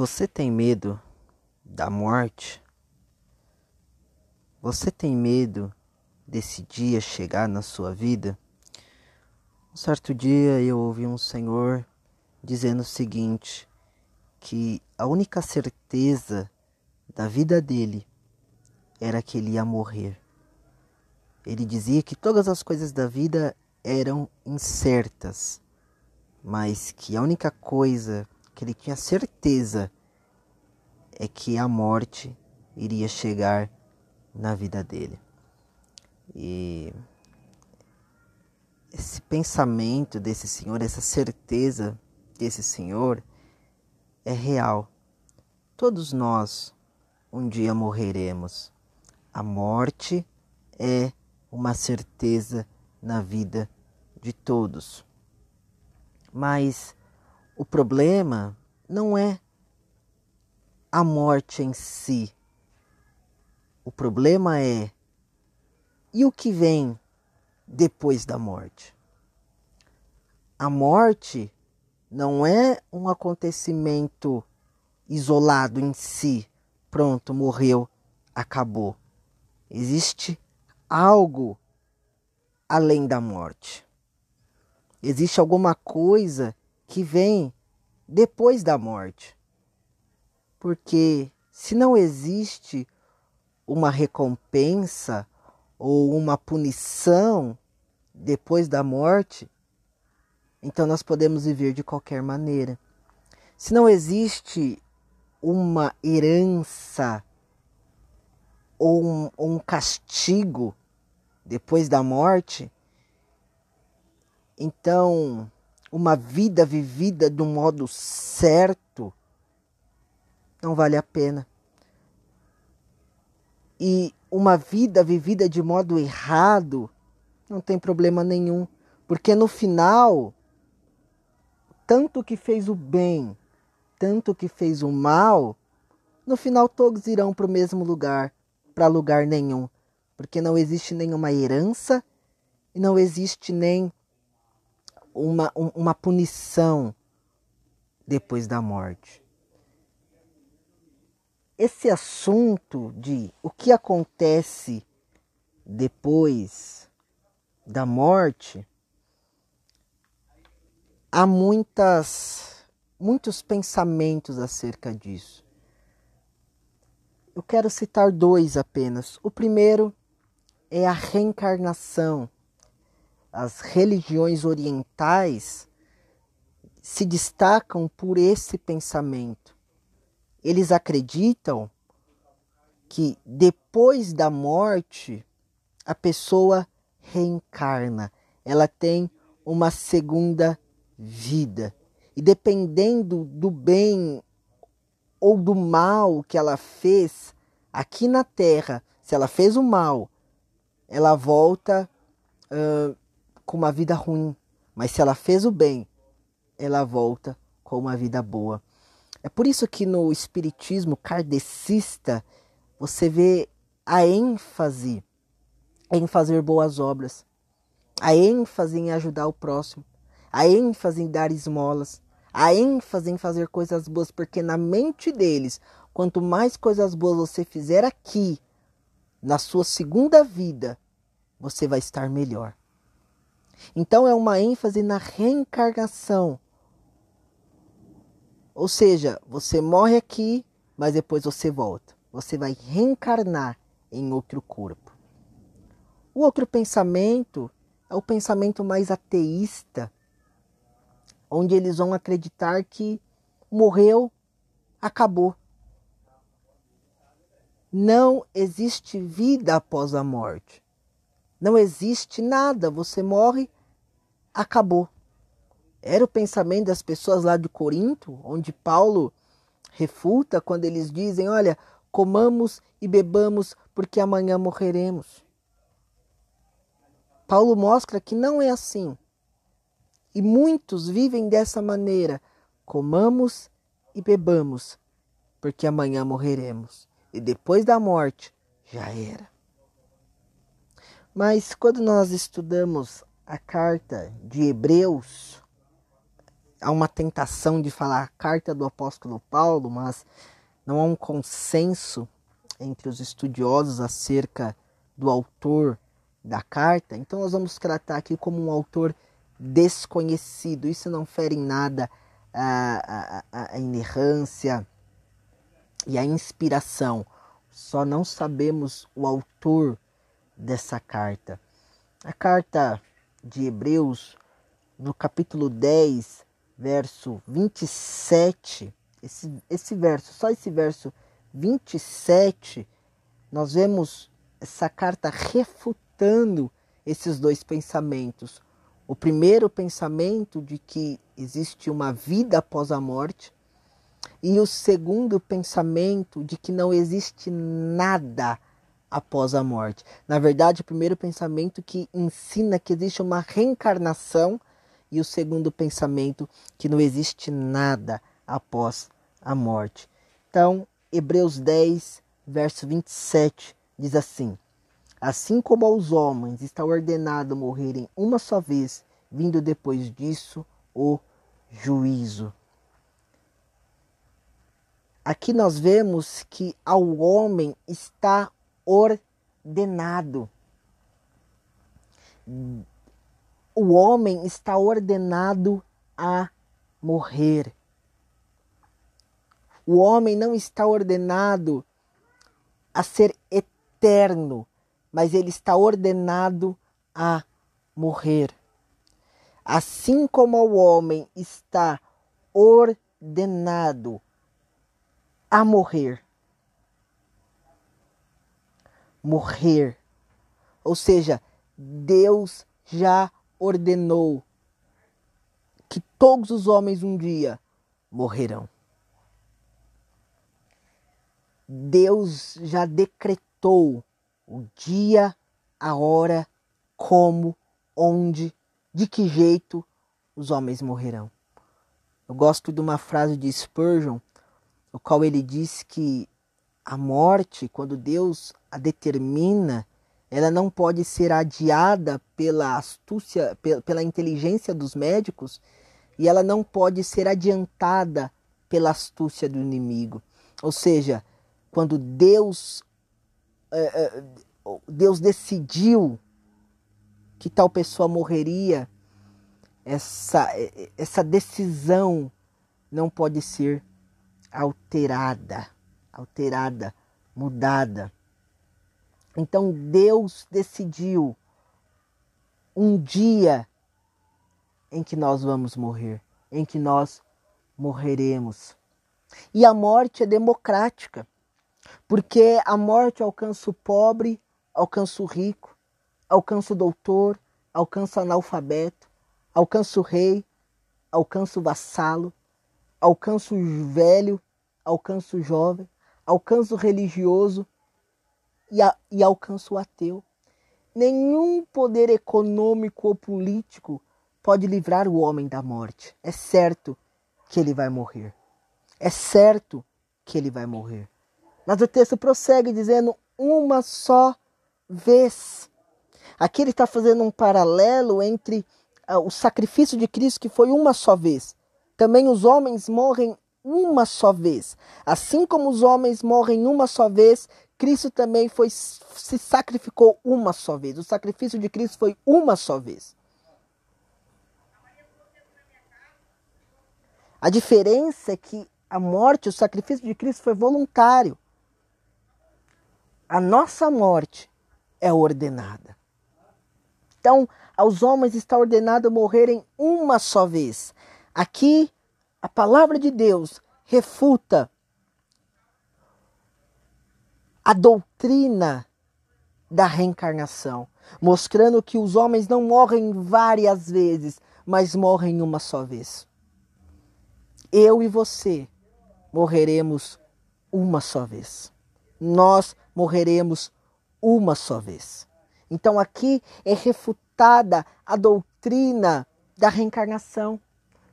Você tem medo da morte? Você tem medo desse dia chegar na sua vida? Um certo dia eu ouvi um senhor dizendo o seguinte: que a única certeza da vida dele era que ele ia morrer. Ele dizia que todas as coisas da vida eram incertas, mas que a única coisa que ele tinha certeza é que a morte iria chegar na vida dele. E esse pensamento desse senhor, essa certeza desse senhor é real. Todos nós um dia morreremos. A morte é uma certeza na vida de todos. Mas o problema não é a morte em si. O problema é e o que vem depois da morte? A morte não é um acontecimento isolado em si. Pronto, morreu, acabou. Existe algo além da morte. Existe alguma coisa que vem depois da morte. Porque se não existe uma recompensa ou uma punição depois da morte, então nós podemos viver de qualquer maneira. Se não existe uma herança ou um, um castigo depois da morte, então uma vida vivida do modo certo não vale a pena. E uma vida vivida de modo errado não tem problema nenhum, porque no final, tanto que fez o bem, tanto que fez o mal, no final todos irão para o mesmo lugar, para lugar nenhum, porque não existe nenhuma herança e não existe nem uma, uma punição depois da morte. Esse assunto de o que acontece depois da morte, há muitas, muitos pensamentos acerca disso. Eu quero citar dois apenas. O primeiro é a reencarnação as religiões orientais se destacam por esse pensamento. Eles acreditam que depois da morte a pessoa reencarna, ela tem uma segunda vida. E dependendo do bem ou do mal que ela fez aqui na Terra, se ela fez o mal, ela volta uh, com uma vida ruim, mas se ela fez o bem, ela volta com uma vida boa. É por isso que no espiritismo kardecista você vê a ênfase em fazer boas obras, a ênfase em ajudar o próximo, a ênfase em dar esmolas, a ênfase em fazer coisas boas, porque na mente deles, quanto mais coisas boas você fizer aqui, na sua segunda vida, você vai estar melhor. Então é uma ênfase na reencarnação. Ou seja, você morre aqui, mas depois você volta. Você vai reencarnar em outro corpo. O outro pensamento é o pensamento mais ateísta, onde eles vão acreditar que morreu, acabou. Não existe vida após a morte. Não existe nada, você morre, acabou. Era o pensamento das pessoas lá de Corinto, onde Paulo refuta quando eles dizem: Olha, comamos e bebamos, porque amanhã morreremos. Paulo mostra que não é assim. E muitos vivem dessa maneira: comamos e bebamos, porque amanhã morreremos. E depois da morte, já era. Mas quando nós estudamos a carta de Hebreus, há uma tentação de falar a carta do apóstolo Paulo, mas não há um consenso entre os estudiosos acerca do autor da carta. Então nós vamos tratar aqui como um autor desconhecido. Isso não fere em nada a, a, a inerrância e a inspiração. Só não sabemos o autor dessa carta. A carta de Hebreus, no capítulo 10, verso 27, esse, esse verso, só esse verso 27, nós vemos essa carta refutando esses dois pensamentos. O primeiro pensamento de que existe uma vida após a morte, e o segundo pensamento de que não existe nada após a morte. Na verdade, o primeiro pensamento que ensina que existe uma reencarnação e o segundo pensamento que não existe nada após a morte. Então, Hebreus 10, verso 27 diz assim: Assim como aos homens está ordenado morrerem uma só vez, vindo depois disso o juízo. Aqui nós vemos que ao homem está ordenado. O homem está ordenado a morrer. O homem não está ordenado a ser eterno, mas ele está ordenado a morrer. Assim como o homem está ordenado a morrer, morrer. Ou seja, Deus já ordenou que todos os homens um dia morrerão. Deus já decretou o dia, a hora, como, onde, de que jeito os homens morrerão. Eu gosto de uma frase de Spurgeon, o qual ele diz que a morte, quando Deus a determina, ela não pode ser adiada pela astúcia, pela inteligência dos médicos, e ela não pode ser adiantada pela astúcia do inimigo. Ou seja, quando Deus é, Deus decidiu que tal pessoa morreria, essa, essa decisão não pode ser alterada, alterada, mudada. Então Deus decidiu um dia em que nós vamos morrer, em que nós morreremos. E a morte é democrática, porque a morte alcança o pobre, alcança o rico, alcança o doutor, alcança o analfabeto, alcança o rei, alcança o vassalo, alcança o velho, alcança o jovem, alcança o religioso e, a, e alcança o ateu. Nenhum poder econômico ou político pode livrar o homem da morte. É certo que ele vai morrer. É certo que ele vai morrer. Mas o texto prossegue dizendo uma só vez. Aqui ele está fazendo um paralelo entre uh, o sacrifício de Cristo, que foi uma só vez, também os homens morrem uma só vez. Assim como os homens morrem uma só vez, Cristo também foi se sacrificou uma só vez. O sacrifício de Cristo foi uma só vez. A diferença é que a morte, o sacrifício de Cristo foi voluntário. A nossa morte é ordenada. Então, aos homens está ordenado morrerem uma só vez. Aqui, a palavra de Deus refuta a doutrina da reencarnação, mostrando que os homens não morrem várias vezes, mas morrem uma só vez. Eu e você morreremos uma só vez. Nós morreremos uma só vez. Então aqui é refutada a doutrina da reencarnação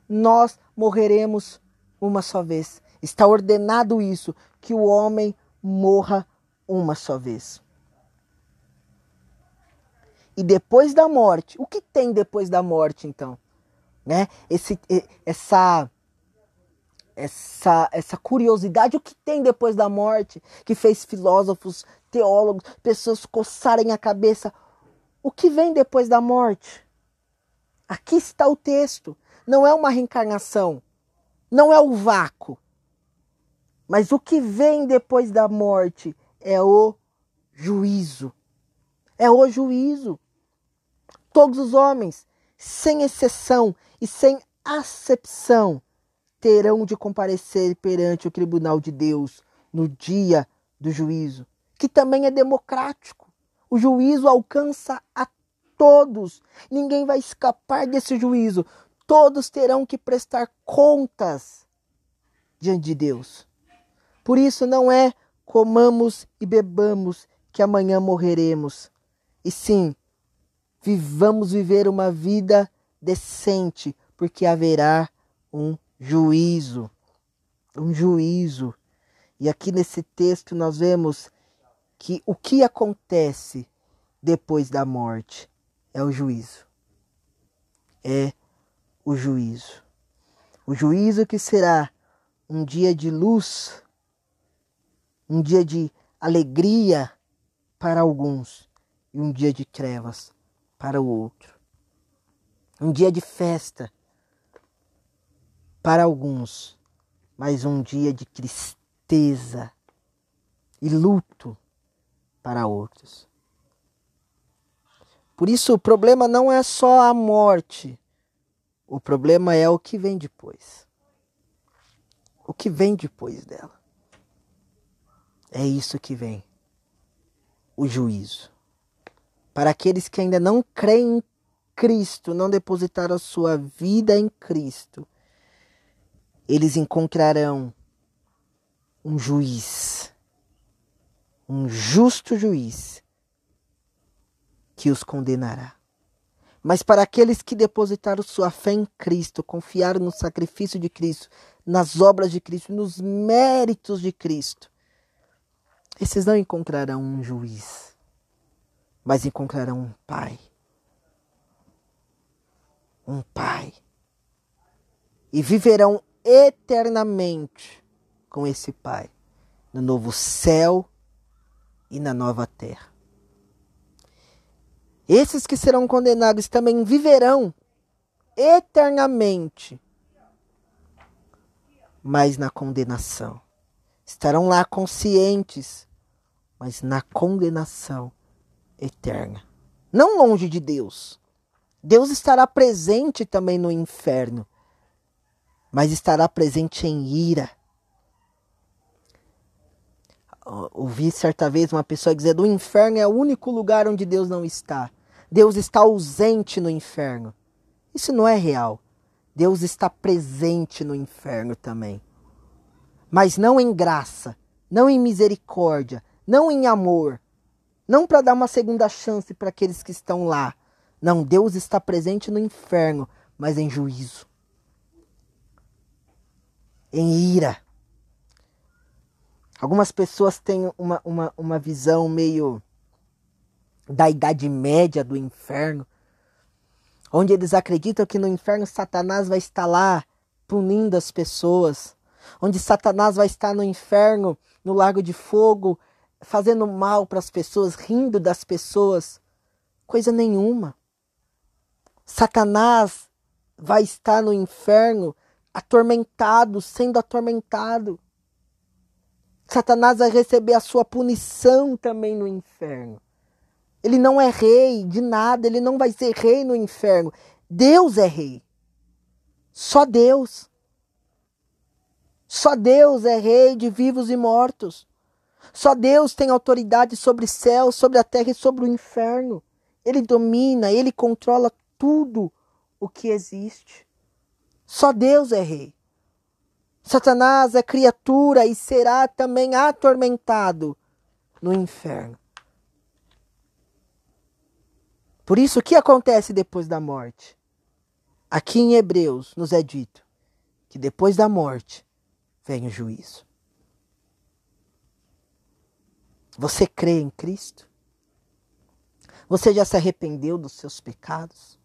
nós morreremos uma só vez. Está ordenado isso, que o homem morra uma só vez. E depois da morte, o que tem depois da morte então? né? Esse, essa, essa, essa curiosidade, o que tem depois da morte, que fez filósofos, teólogos, pessoas coçarem a cabeça. O que vem depois da morte? Aqui está o texto. Não é uma reencarnação, não é o vácuo. Mas o que vem depois da morte é o juízo. É o juízo. Todos os homens, sem exceção e sem acepção, terão de comparecer perante o tribunal de Deus no dia do juízo, que também é democrático. O juízo alcança a todos. Ninguém vai escapar desse juízo. Todos terão que prestar contas diante de Deus. Por isso não é comamos e bebamos que amanhã morreremos. E sim, vivamos viver uma vida decente, porque haverá um juízo. Um juízo. E aqui nesse texto nós vemos que o que acontece depois da morte é o juízo. É o juízo. O juízo que será um dia de luz um dia de alegria para alguns e um dia de trevas para o outro. Um dia de festa para alguns, mas um dia de tristeza e luto para outros. Por isso, o problema não é só a morte, o problema é o que vem depois. O que vem depois dela. É isso que vem. O juízo. Para aqueles que ainda não creem em Cristo, não depositaram a sua vida em Cristo, eles encontrarão um juiz, um justo juiz, que os condenará. Mas para aqueles que depositaram sua fé em Cristo, confiaram no sacrifício de Cristo, nas obras de Cristo, nos méritos de Cristo, esses não encontrarão um juiz, mas encontrarão um pai. Um pai. E viverão eternamente com esse pai no novo céu e na nova terra. Esses que serão condenados também viverão eternamente, mas na condenação. Estarão lá conscientes mas na condenação eterna. Não longe de Deus. Deus estará presente também no inferno, mas estará presente em ira. Ouvi certa vez uma pessoa dizer: o inferno é o único lugar onde Deus não está. Deus está ausente no inferno. Isso não é real. Deus está presente no inferno também. Mas não em graça, não em misericórdia, não em amor, não para dar uma segunda chance para aqueles que estão lá. Não, Deus está presente no inferno, mas em juízo, em ira. Algumas pessoas têm uma, uma, uma visão meio da Idade Média do inferno, onde eles acreditam que no inferno Satanás vai estar lá punindo as pessoas, onde Satanás vai estar no inferno, no lago de fogo, fazendo mal para as pessoas, rindo das pessoas. Coisa nenhuma. Satanás vai estar no inferno atormentado, sendo atormentado. Satanás vai receber a sua punição também no inferno. Ele não é rei de nada, ele não vai ser rei no inferno. Deus é rei. Só Deus. Só Deus é rei de vivos e mortos. Só Deus tem autoridade sobre o céu, sobre a terra e sobre o inferno. Ele domina, ele controla tudo o que existe. Só Deus é rei. Satanás é criatura e será também atormentado no inferno. Por isso, o que acontece depois da morte? Aqui em Hebreus nos é dito que depois da morte vem o juízo. Você crê em Cristo? Você já se arrependeu dos seus pecados?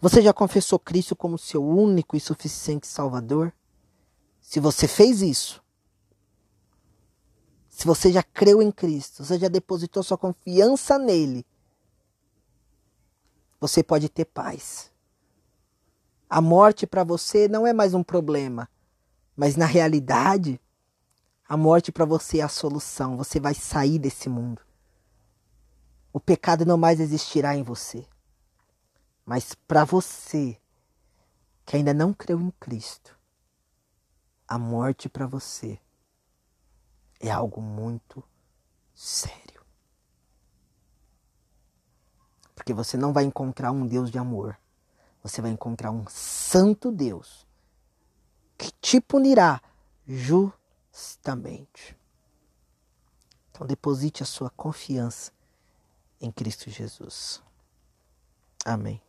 Você já confessou Cristo como seu único e suficiente Salvador? Se você fez isso, se você já creu em Cristo, você já depositou sua confiança nele, você pode ter paz. A morte para você não é mais um problema, mas na realidade, a morte para você é a solução. Você vai sair desse mundo. O pecado não mais existirá em você. Mas para você que ainda não creu em Cristo, a morte para você é algo muito sério. Porque você não vai encontrar um Deus de amor. Você vai encontrar um santo Deus que te punirá justamente. Então deposite a sua confiança em Cristo Jesus. Amém.